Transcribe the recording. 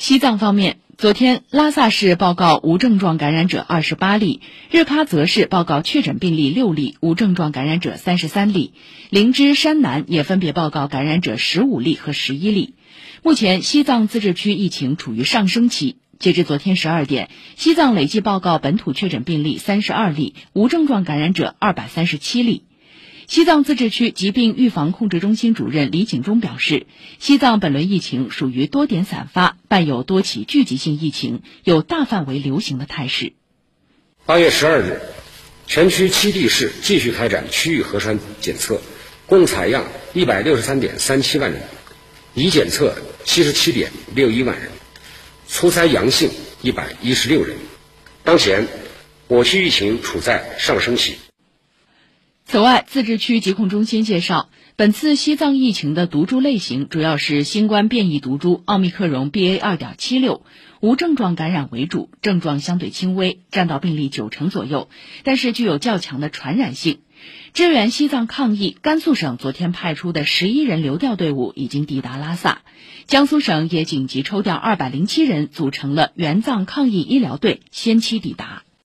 西藏方面，昨天拉萨市报告无症状感染者二十八例，日喀则市报告确诊病例六例，无症状感染者三十三例，林芝、山南也分别报告感染者十五例和十一例。目前，西藏自治区疫情处于上升期。截至昨天十二点，西藏累计报告本土确诊病例三十二例，无症状感染者二百三十七例。西藏自治区疾病预防控制中心主任李景忠表示，西藏本轮疫情属于多点散发，伴有多起聚集性疫情，有大范围流行的态势。八月十二日，全区七地市继续开展区域核酸检测，共采样一百六十三点三七万人，已检测七十七点六一万人，初筛阳性一百一十六人。当前，我区疫情处在上升期。此外，自治区疾控中心介绍，本次西藏疫情的毒株类型主要是新冠变异毒株奥密克戎 BA. 二点七六，无症状感染为主，症状相对轻微，占到病例九成左右，但是具有较强的传染性。支援西藏抗疫，甘肃省昨天派出的十一人流调队伍已经抵达拉萨，江苏省也紧急抽调二百零七人，组成了援藏抗疫医疗队，先期抵达。